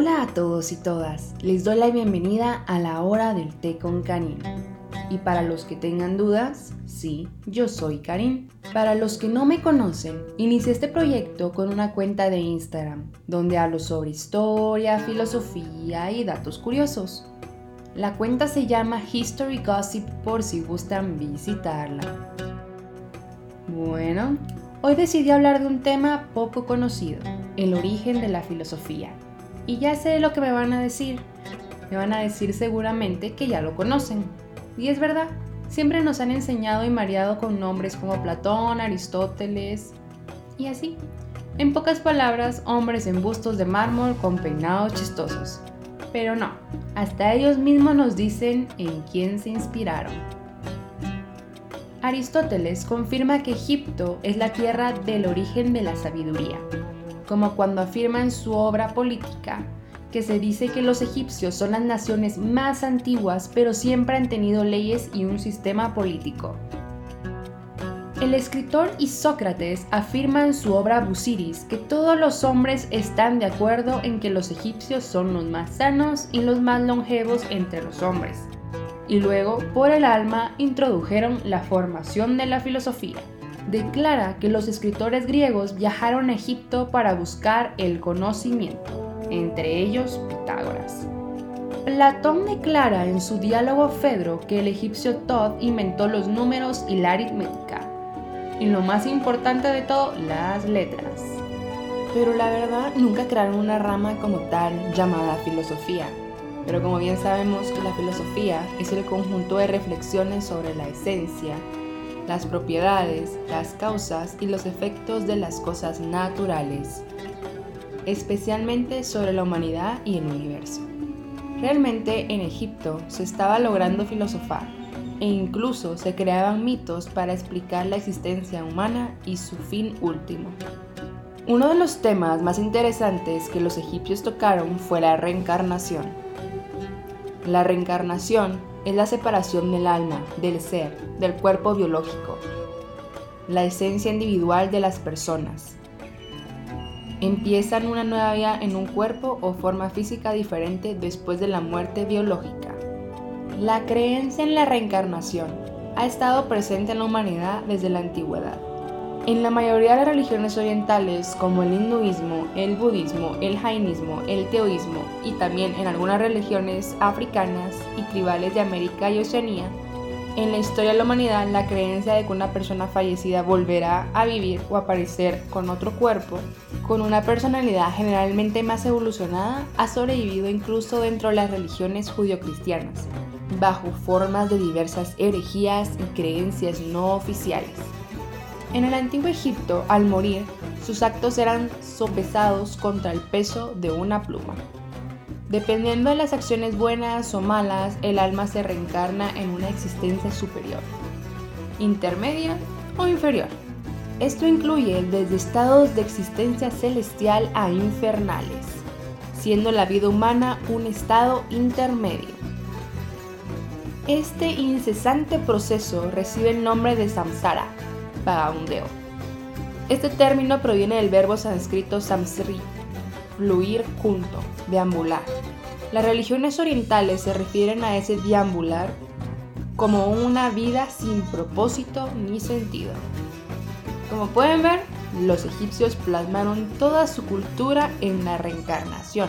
Hola a todos y todas, les doy la bienvenida a la hora del té con Karin. Y para los que tengan dudas, sí, yo soy Karin. Para los que no me conocen, inicié este proyecto con una cuenta de Instagram, donde hablo sobre historia, filosofía y datos curiosos. La cuenta se llama History Gossip por si gustan visitarla. Bueno, hoy decidí hablar de un tema poco conocido, el origen de la filosofía. Y ya sé lo que me van a decir. Me van a decir seguramente que ya lo conocen. Y es verdad, siempre nos han enseñado y mareado con nombres como Platón, Aristóteles y así. En pocas palabras, hombres en bustos de mármol con peinados chistosos. Pero no, hasta ellos mismos nos dicen en quién se inspiraron. Aristóteles confirma que Egipto es la tierra del origen de la sabiduría, como cuando afirma en su obra política que se dice que los egipcios son las naciones más antiguas pero siempre han tenido leyes y un sistema político. El escritor Isócrates afirma en su obra Busiris que todos los hombres están de acuerdo en que los egipcios son los más sanos y los más longevos entre los hombres. Y luego, por el alma, introdujeron la formación de la filosofía. Declara que los escritores griegos viajaron a Egipto para buscar el conocimiento, entre ellos Pitágoras. Platón declara en su diálogo Fedro que el egipcio Todd inventó los números y la aritmética, y lo más importante de todo, las letras. Pero la verdad, nunca crearon una rama como tal llamada filosofía. Pero como bien sabemos, la filosofía es el conjunto de reflexiones sobre la esencia, las propiedades, las causas y los efectos de las cosas naturales, especialmente sobre la humanidad y el universo. Realmente en Egipto se estaba logrando filosofar, e incluso se creaban mitos para explicar la existencia humana y su fin último. Uno de los temas más interesantes que los egipcios tocaron fue la reencarnación. La reencarnación es la separación del alma, del ser, del cuerpo biológico, la esencia individual de las personas. Empiezan una nueva vida en un cuerpo o forma física diferente después de la muerte biológica. La creencia en la reencarnación ha estado presente en la humanidad desde la antigüedad. En la mayoría de las religiones orientales, como el hinduismo, el budismo, el jainismo, el teoísmo y también en algunas religiones africanas y tribales de América y Oceanía, en la historia de la humanidad la creencia de que una persona fallecida volverá a vivir o aparecer con otro cuerpo, con una personalidad generalmente más evolucionada, ha sobrevivido incluso dentro de las religiones judio-cristianas bajo formas de diversas herejías y creencias no oficiales. En el antiguo Egipto, al morir, sus actos eran sopesados contra el peso de una pluma. Dependiendo de las acciones buenas o malas, el alma se reencarna en una existencia superior, intermedia o inferior. Esto incluye desde estados de existencia celestial a infernales, siendo la vida humana un estado intermedio. Este incesante proceso recibe el nombre de samsara, Este término proviene del verbo sánscrito samsri, fluir junto, deambular. Las religiones orientales se refieren a ese deambular como una vida sin propósito ni sentido. Como pueden ver, los egipcios plasmaron toda su cultura en la reencarnación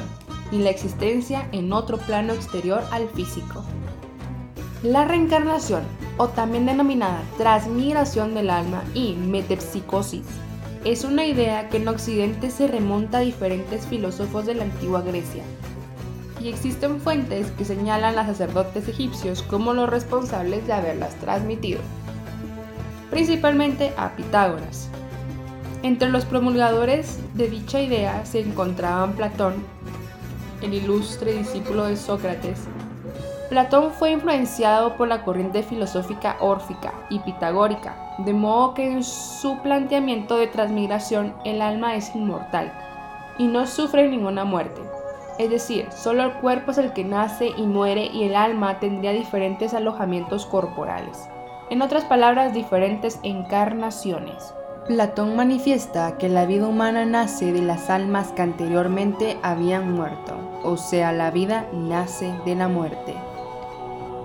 y la existencia en otro plano exterior al físico. La reencarnación, o también denominada transmigración del alma y metempsicosis, es una idea que en Occidente se remonta a diferentes filósofos de la antigua Grecia. Y existen fuentes que señalan a sacerdotes egipcios como los responsables de haberlas transmitido, principalmente a Pitágoras. Entre los promulgadores de dicha idea se encontraban Platón, el ilustre discípulo de Sócrates, Platón fue influenciado por la corriente filosófica órfica y pitagórica, de modo que en su planteamiento de transmigración el alma es inmortal y no sufre ninguna muerte. Es decir, solo el cuerpo es el que nace y muere y el alma tendría diferentes alojamientos corporales. En otras palabras, diferentes encarnaciones. Platón manifiesta que la vida humana nace de las almas que anteriormente habían muerto o sea, la vida nace de la muerte.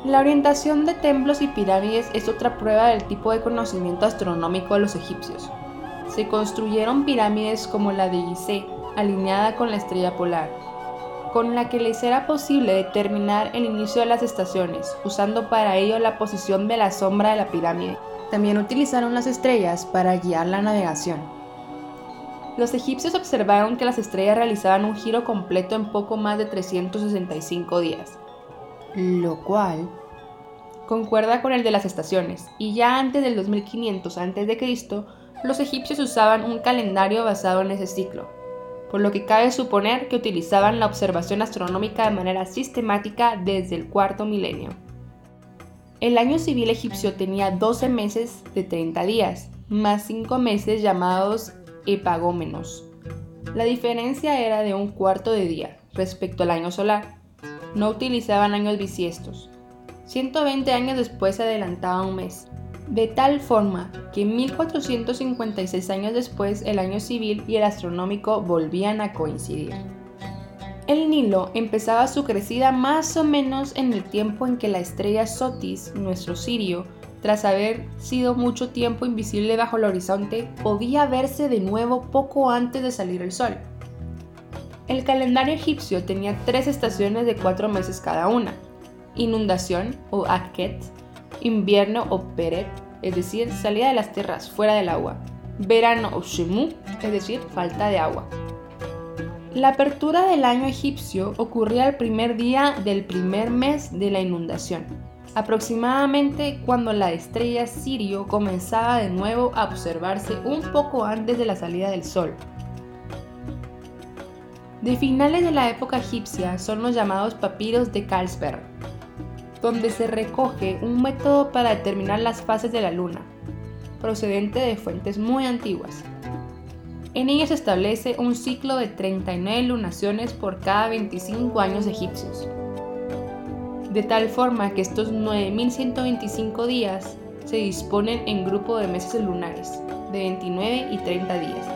La orientación de templos y pirámides es otra prueba del tipo de conocimiento astronómico de los egipcios. Se construyeron pirámides como la de Gizeh, alineada con la estrella polar, con la que les era posible determinar el inicio de las estaciones, usando para ello la posición de la sombra de la pirámide. También utilizaron las estrellas para guiar la navegación. Los egipcios observaron que las estrellas realizaban un giro completo en poco más de 365 días, lo cual concuerda con el de las estaciones, y ya antes del 2500 a.C., los egipcios usaban un calendario basado en ese ciclo, por lo que cabe suponer que utilizaban la observación astronómica de manera sistemática desde el cuarto milenio. El año civil egipcio tenía 12 meses de 30 días, más 5 meses llamados epagómenos. La diferencia era de un cuarto de día respecto al año solar. No utilizaban años bisiestos. 120 años después se adelantaba un mes, de tal forma que 1456 años después el año civil y el astronómico volvían a coincidir. El Nilo empezaba su crecida más o menos en el tiempo en que la estrella Sotis, nuestro Sirio, tras haber sido mucho tiempo invisible bajo el horizonte, podía verse de nuevo poco antes de salir el sol. El calendario egipcio tenía tres estaciones de cuatro meses cada una, inundación o Akhet, invierno o Peret, es decir, salida de las tierras fuera del agua, verano o Shemu, es decir, falta de agua. La apertura del año egipcio ocurría el primer día del primer mes de la inundación, aproximadamente cuando la estrella Sirio comenzaba de nuevo a observarse un poco antes de la salida del sol. De finales de la época egipcia son los llamados papiros de Carlsberg, donde se recoge un método para determinar las fases de la luna, procedente de fuentes muy antiguas. En ella se establece un ciclo de 39 lunaciones por cada 25 años egipcios, de tal forma que estos 9.125 días se disponen en grupo de meses lunares, de 29 y 30 días.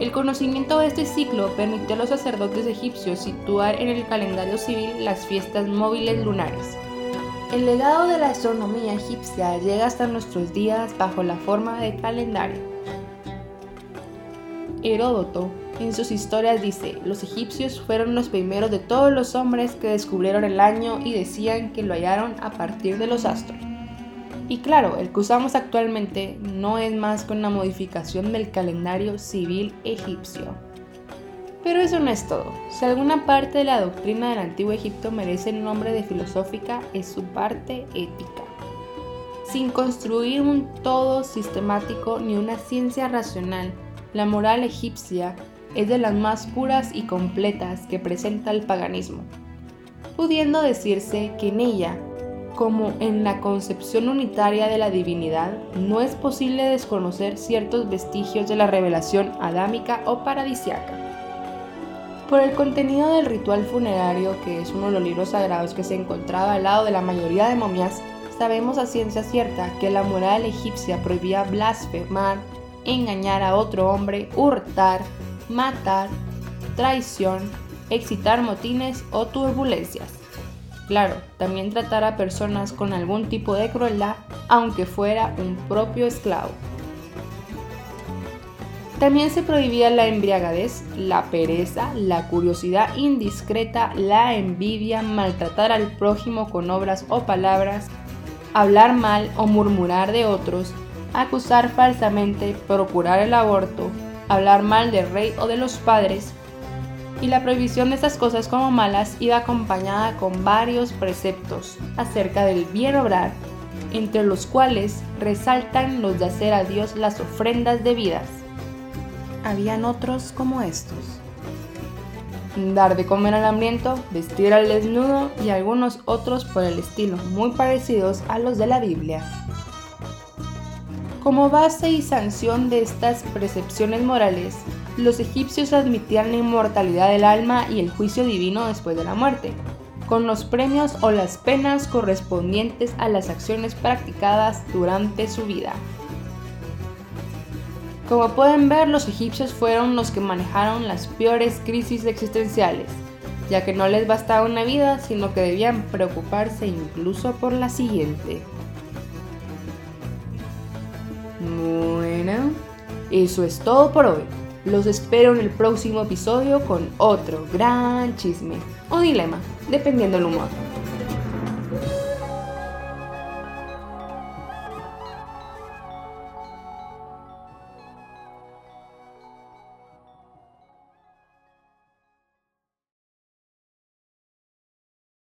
El conocimiento de este ciclo permitió a los sacerdotes egipcios situar en el calendario civil las fiestas móviles lunares. El legado de la astronomía egipcia llega hasta nuestros días bajo la forma de calendario. Heródoto, en sus historias dice, los egipcios fueron los primeros de todos los hombres que descubrieron el año y decían que lo hallaron a partir de los astros. Y claro, el que usamos actualmente no es más que una modificación del calendario civil egipcio. Pero eso no es todo. Si alguna parte de la doctrina del antiguo Egipto merece el nombre de filosófica, es su parte ética. Sin construir un todo sistemático ni una ciencia racional, la moral egipcia es de las más puras y completas que presenta el paganismo, pudiendo decirse que en ella como en la concepción unitaria de la divinidad, no es posible desconocer ciertos vestigios de la revelación adámica o paradisiaca. Por el contenido del ritual funerario, que es uno de los libros sagrados que se encontraba al lado de la mayoría de momias, sabemos a ciencia cierta que la moral egipcia prohibía blasfemar, engañar a otro hombre, hurtar, matar, traición, excitar motines o turbulencias. Claro, también tratar a personas con algún tipo de crueldad, aunque fuera un propio esclavo. También se prohibía la embriagadez, la pereza, la curiosidad indiscreta, la envidia, maltratar al prójimo con obras o palabras, hablar mal o murmurar de otros, acusar falsamente, procurar el aborto, hablar mal del rey o de los padres, y la prohibición de estas cosas como malas iba acompañada con varios preceptos acerca del bien obrar, entre los cuales resaltan los de hacer a Dios las ofrendas debidas. Habían otros como estos. Dar de comer al hambriento, vestir al desnudo y algunos otros por el estilo muy parecidos a los de la Biblia. Como base y sanción de estas percepciones morales, los egipcios admitían la inmortalidad del alma y el juicio divino después de la muerte, con los premios o las penas correspondientes a las acciones practicadas durante su vida. Como pueden ver, los egipcios fueron los que manejaron las peores crisis existenciales, ya que no les bastaba una vida, sino que debían preocuparse incluso por la siguiente. Bueno, eso es todo por hoy. Los espero en el próximo episodio con otro gran chisme o dilema, dependiendo del humor.